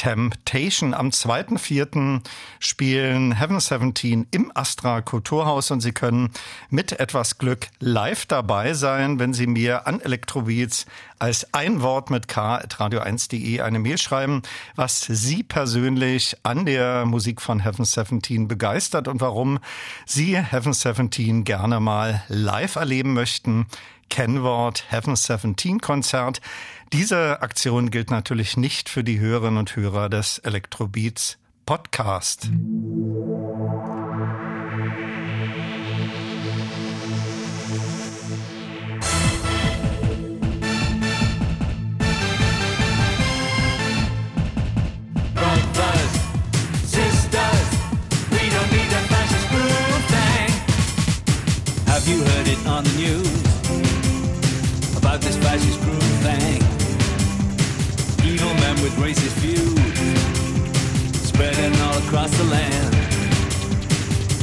Temptation. Am 2.4. spielen Heaven 17 im Astra Kulturhaus und Sie können mit etwas Glück live dabei sein, wenn Sie mir an Elektrobeats als ein Wort mit K at radio1.de eine Mail schreiben, was Sie persönlich an der Musik von Heaven 17 begeistert und warum Sie Heaven 17 gerne mal live erleben möchten. Kennwort Heaven 17 Konzert. Diese Aktion gilt natürlich nicht für die Hörerinnen und Hörer des Elektrobeats Podcast. You heard it on the news about this fascist groove thing? Men with racist views spreading all across the land.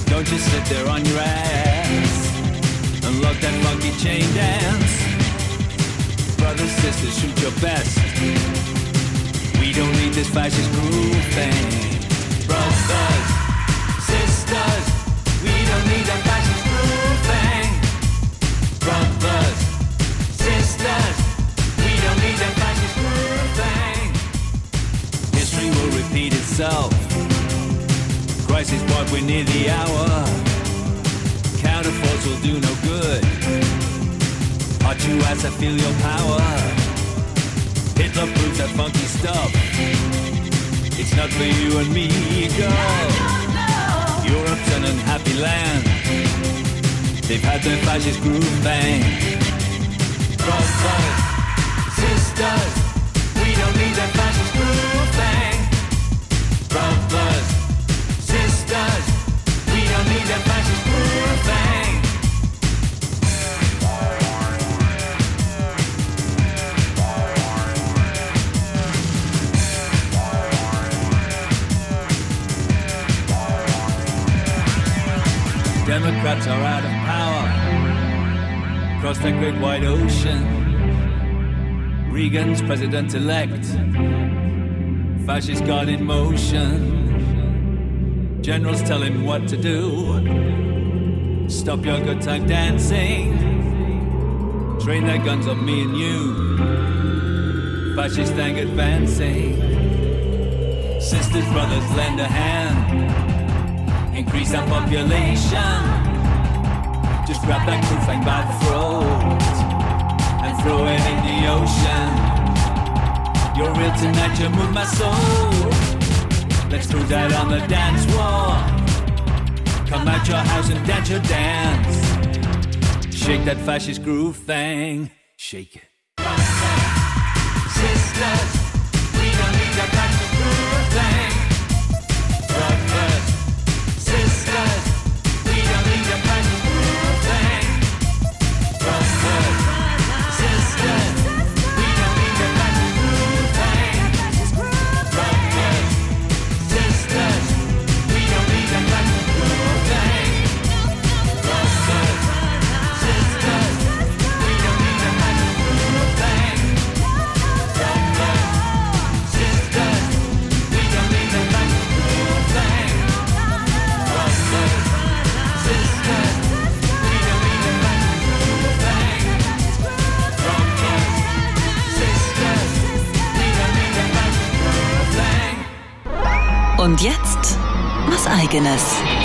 Don't just sit there on your ass and look that funky chain dance. Brothers, sisters, shoot your best. We don't need this fascist groove thing. Brothers, sisters, we don't need that fascist groove thing. Brothers, sisters, we don't need that fascist groove thing. History will repeat itself. Crisis point, we're near the hour. Counterforce will do no good. Hot you as I feel your power. Hitler proves that funky stuff. It's not for you and me, girl. Europe's an unhappy land. They've had their fascist groove bang. Brothers, sisters, Democrats are out of power across that great white ocean. Reagan's president elect, fascist God in motion. Generals tell him what to do. Stop your good time dancing. Train their guns on me and you. Fascist thing advancing. Sisters, brothers, lend a hand increase our population. Just grab that crew thing by the throat and throw it in the ocean. You're real tonight, you move my soul. Let's throw that on the dance floor. Come out your house and dance your dance. Shake that fascist groove thing. Shake it. Sisters, Und jetzt was eigenes.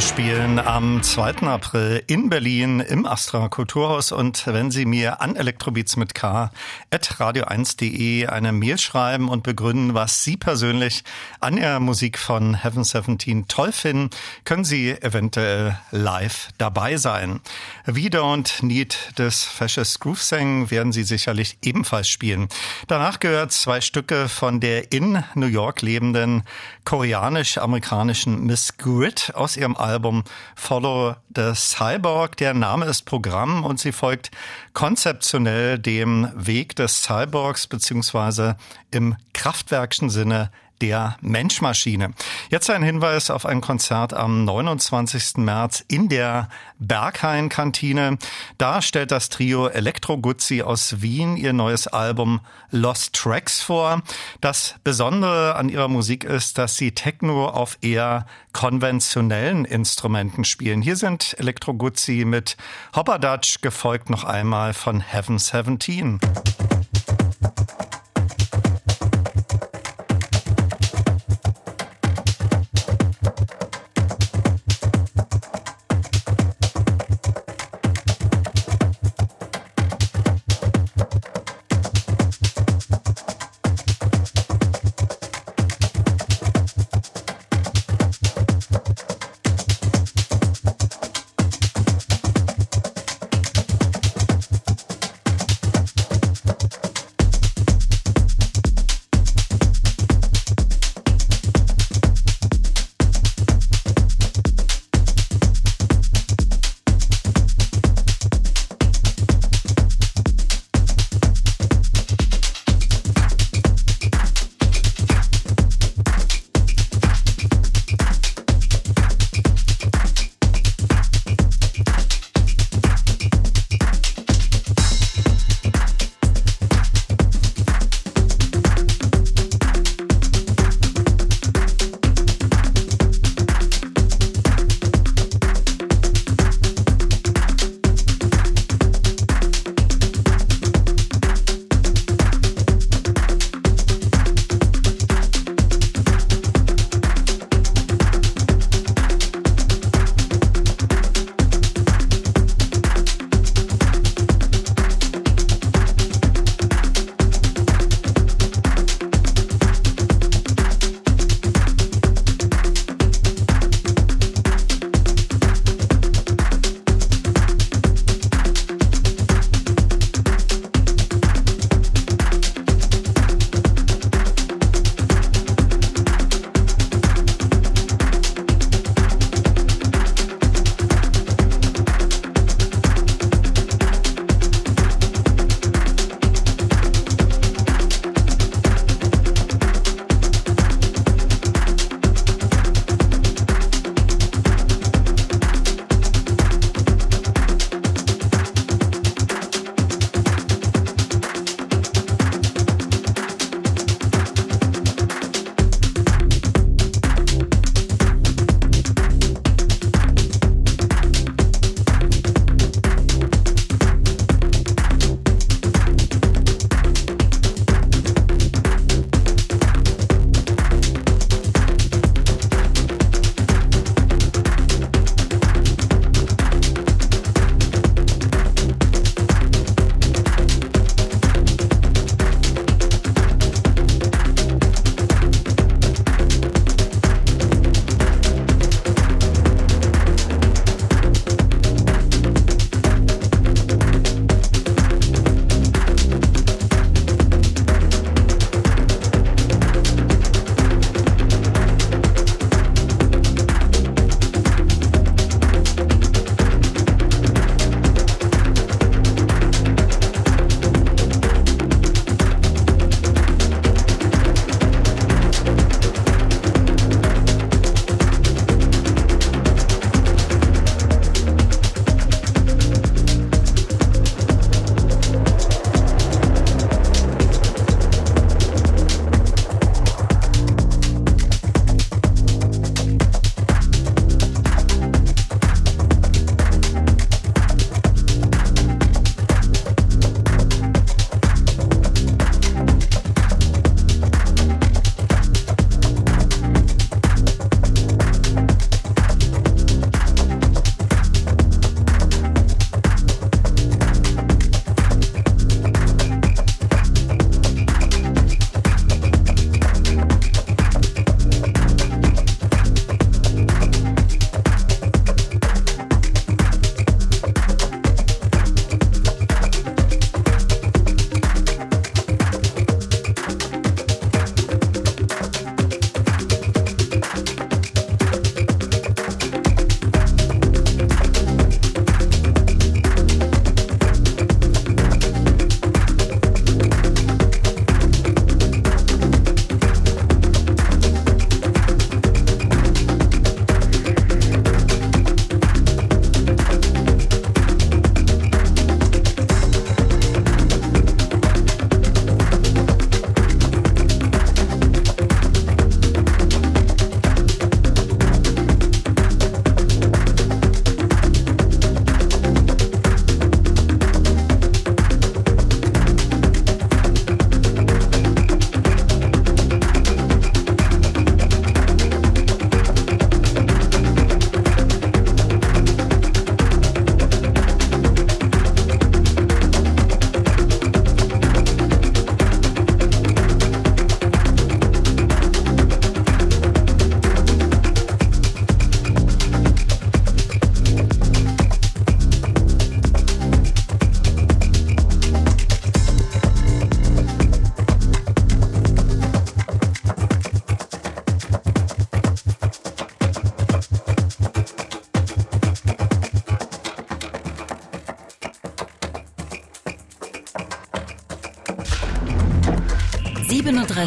Spielen am 2. April in Berlin im Astra Kulturhaus und wenn Sie mir an Elektrobeats mit K radio1.de eine Mail schreiben und begründen, was Sie persönlich an der Musik von Heaven 17 toll finden, können Sie eventuell live dabei sein. We Don't Need des Fascist Groove Sang werden Sie sicherlich ebenfalls spielen. Danach gehört zwei Stücke von der in New York lebenden koreanisch-amerikanischen Miss Grid aus ihrem Album Follow the Cyborg. Der Name ist Programm und sie folgt konzeptionell dem Weg des Cyborgs beziehungsweise im kraftwerkschen Sinne der Menschmaschine. Jetzt ein Hinweis auf ein Konzert am 29. März in der Berghain-Kantine. Da stellt das Trio Elektro Guzzi aus Wien ihr neues Album Lost Tracks vor. Das Besondere an ihrer Musik ist, dass sie Techno auf eher konventionellen Instrumenten spielen. Hier sind Elektro Guzzi mit Hopper Dutch gefolgt noch einmal von Heaven 17.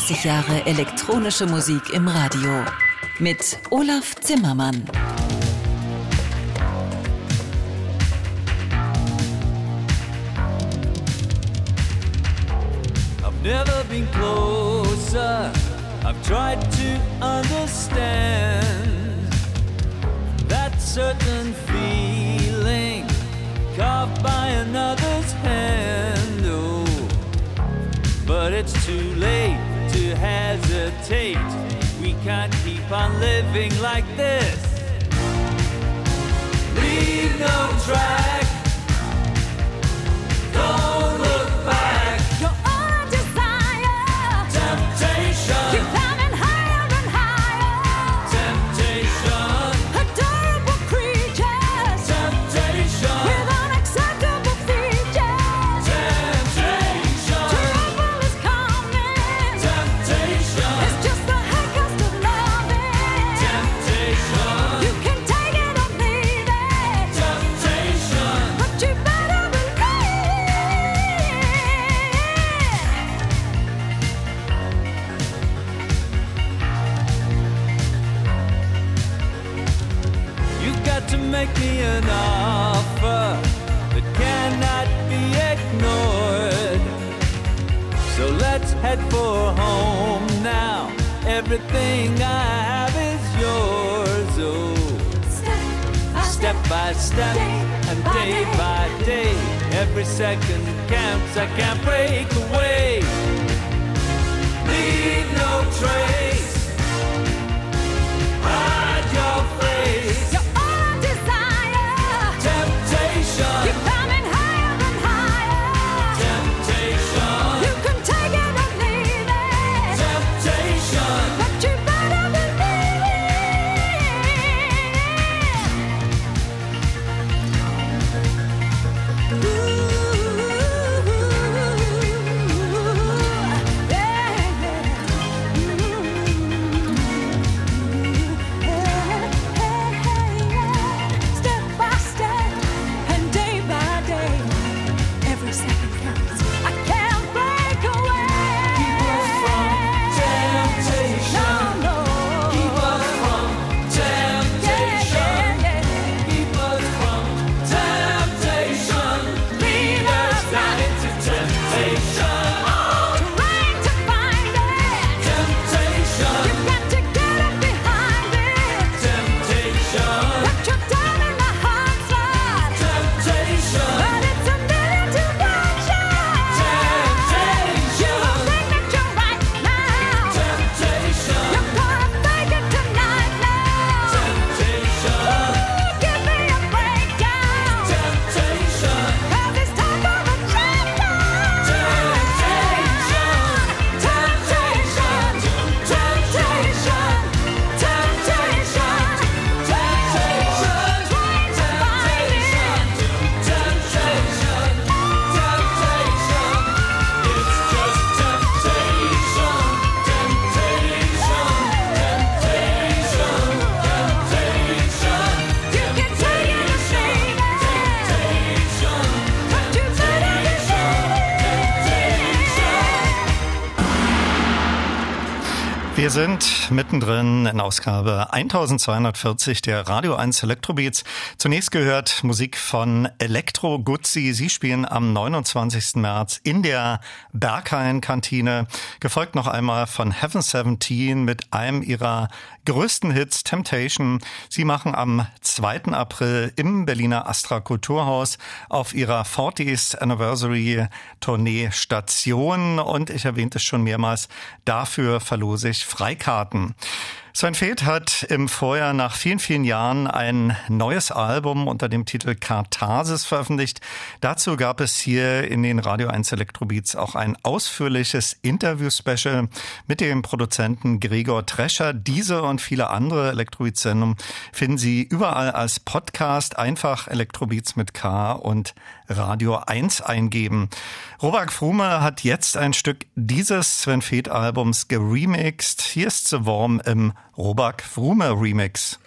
35 Jahre elektronische Musik im Radio mit Olaf Zimmermann. Counts. I can't break away. Leave no trace. Sind mittendrin in Ausgabe 1240 der Radio 1 Electrobeats. Zunächst gehört Musik von Elektro Guzzi. Sie spielen am 29. März in der Berghain-Kantine. Gefolgt noch einmal von Heaven 17 mit einem ihrer größten Hits, Temptation. Sie machen am 2. April im Berliner Astra Kulturhaus auf ihrer 40th Anniversary Tournee Station. Und ich erwähnte es schon mehrmals, dafür verlose ich Freikarten. Sven Feth hat im Vorjahr nach vielen, vielen Jahren ein neues Album unter dem Titel Katharsis veröffentlicht. Dazu gab es hier in den Radio 1 Elektrobeats auch ein ausführliches Interview-Special mit dem Produzenten Gregor Trescher. Diese und viele andere Elektrobeats-Sendungen finden Sie überall als Podcast. Einfach Elektrobeats mit K und Radio 1 eingeben. Robert Frume hat jetzt ein Stück dieses Sven Feth Albums geremixed. Hier ist The Worm im Robak Frume Remix.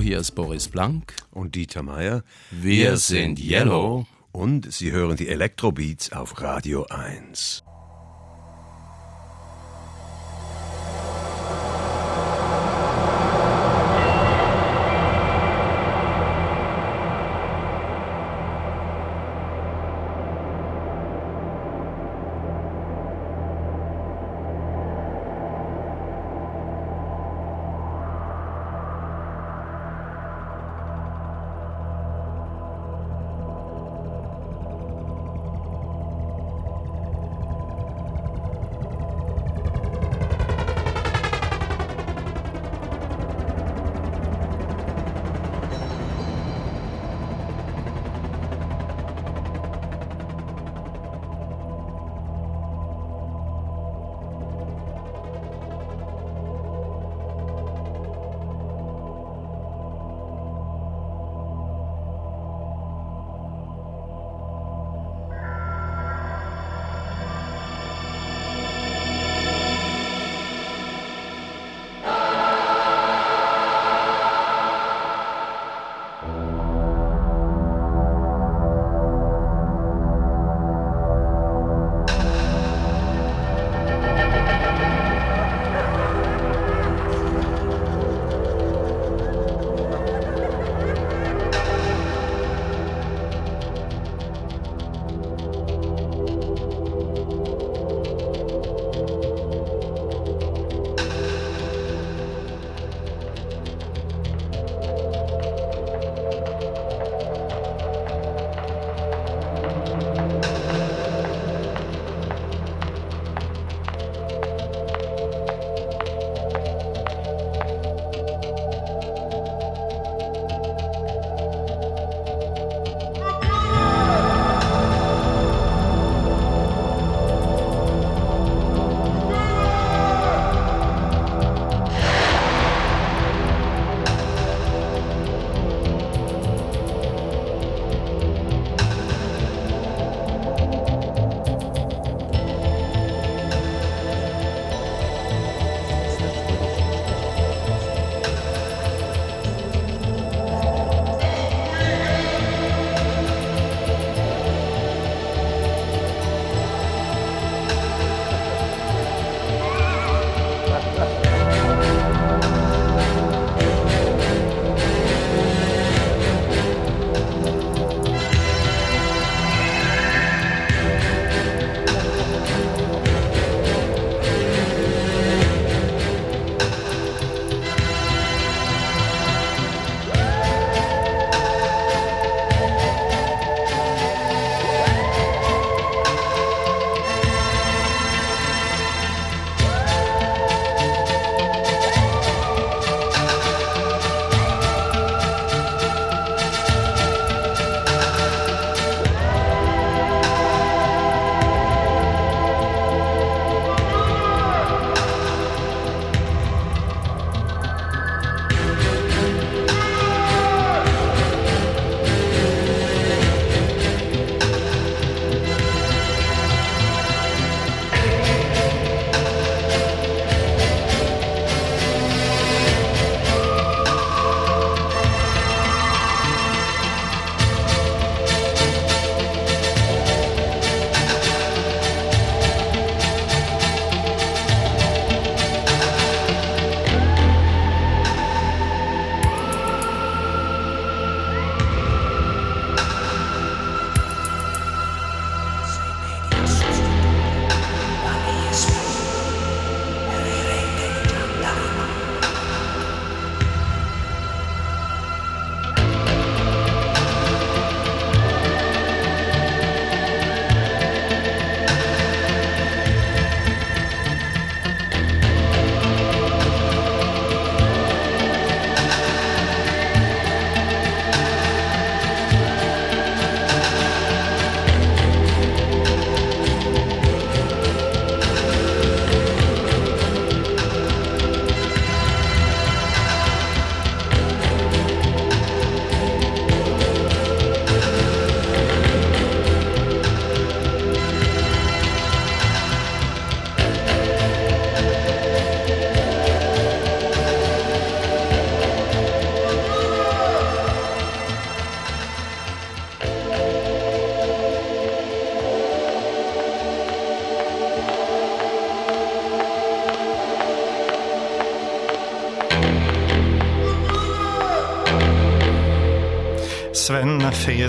Hier ist Boris Blank. Und Dieter Meier. Wir sind Yellow. Und Sie hören die Elektrobeats auf Radio 1.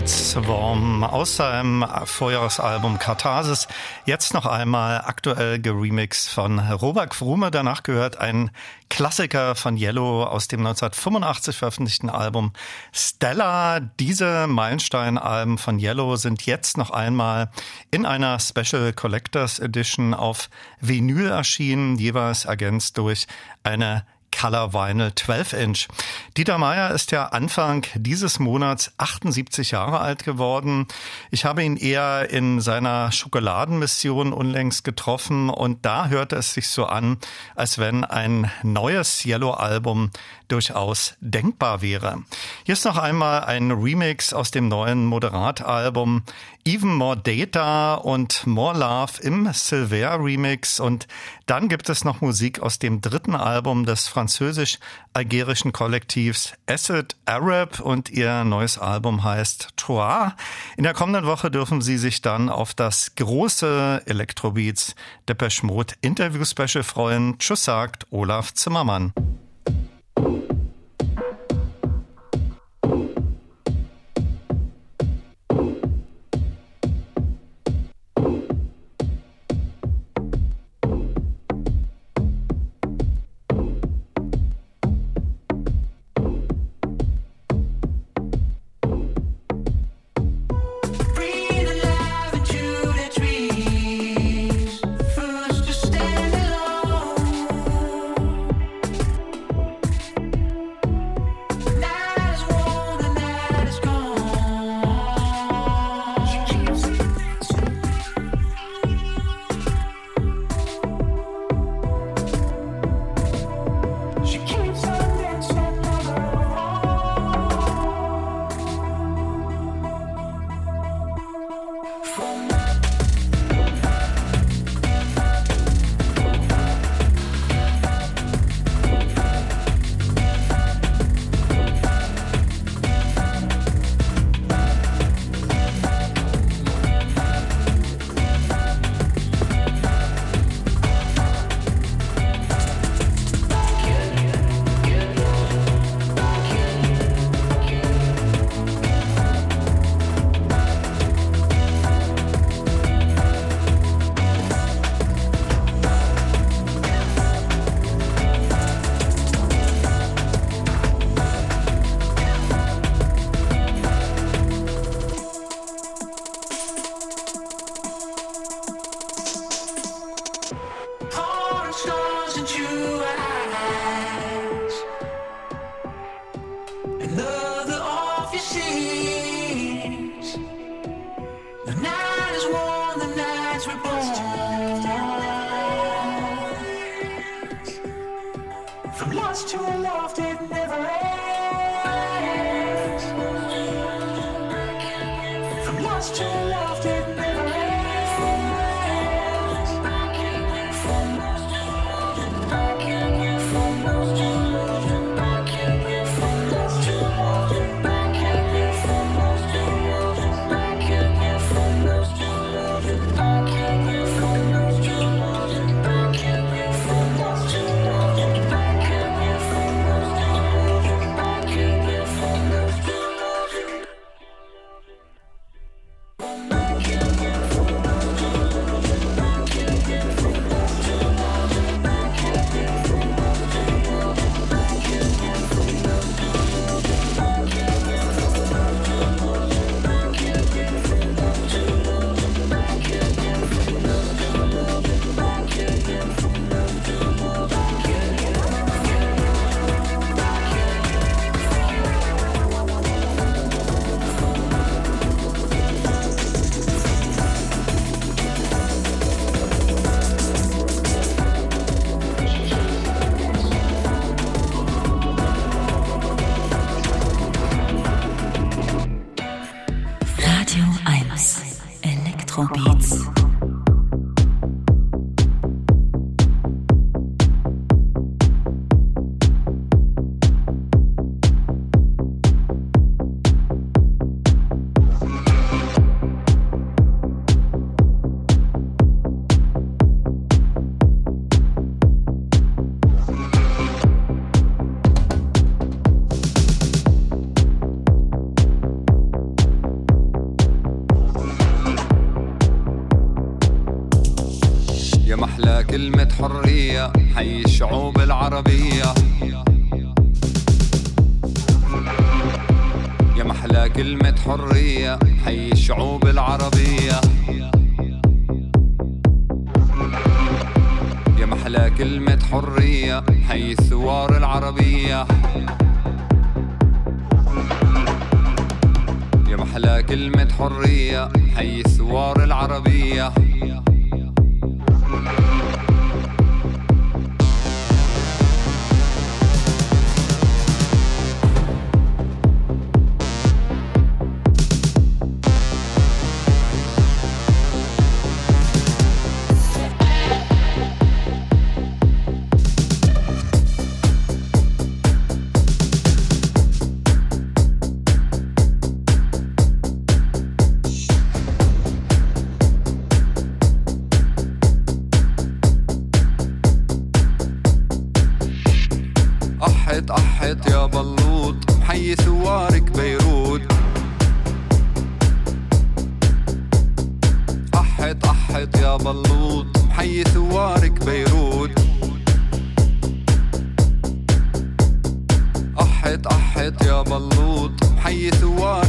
Worm aus seinem Vorjahresalbum Katharsis. Jetzt noch einmal aktuell geremixed von Robert Frume. Danach gehört ein Klassiker von Yellow aus dem 1985 veröffentlichten Album Stella. Diese Meilenstein-Alben von Yellow sind jetzt noch einmal in einer Special Collectors Edition auf Vinyl erschienen, jeweils ergänzt durch eine Color Vinyl 12 Inch. Dieter Meier ist ja Anfang dieses Monats 78 Jahre alt geworden. Ich habe ihn eher in seiner Schokoladenmission unlängst getroffen und da hörte es sich so an, als wenn ein neues Yellow-Album durchaus denkbar wäre. Hier ist noch einmal ein Remix aus dem neuen Moderat-Album Even More Data und More Love im Silver Remix und dann gibt es noch Musik aus dem dritten Album des französisch-algerischen Kollektivs Acid Arab und ihr neues Album heißt Trois. In der kommenden Woche dürfen Sie sich dann auf das große Electrobeats Depeche Mode Interview Special freuen. Tschüss sagt Olaf Zimmermann. Be here. يا بلوط محيي ثوار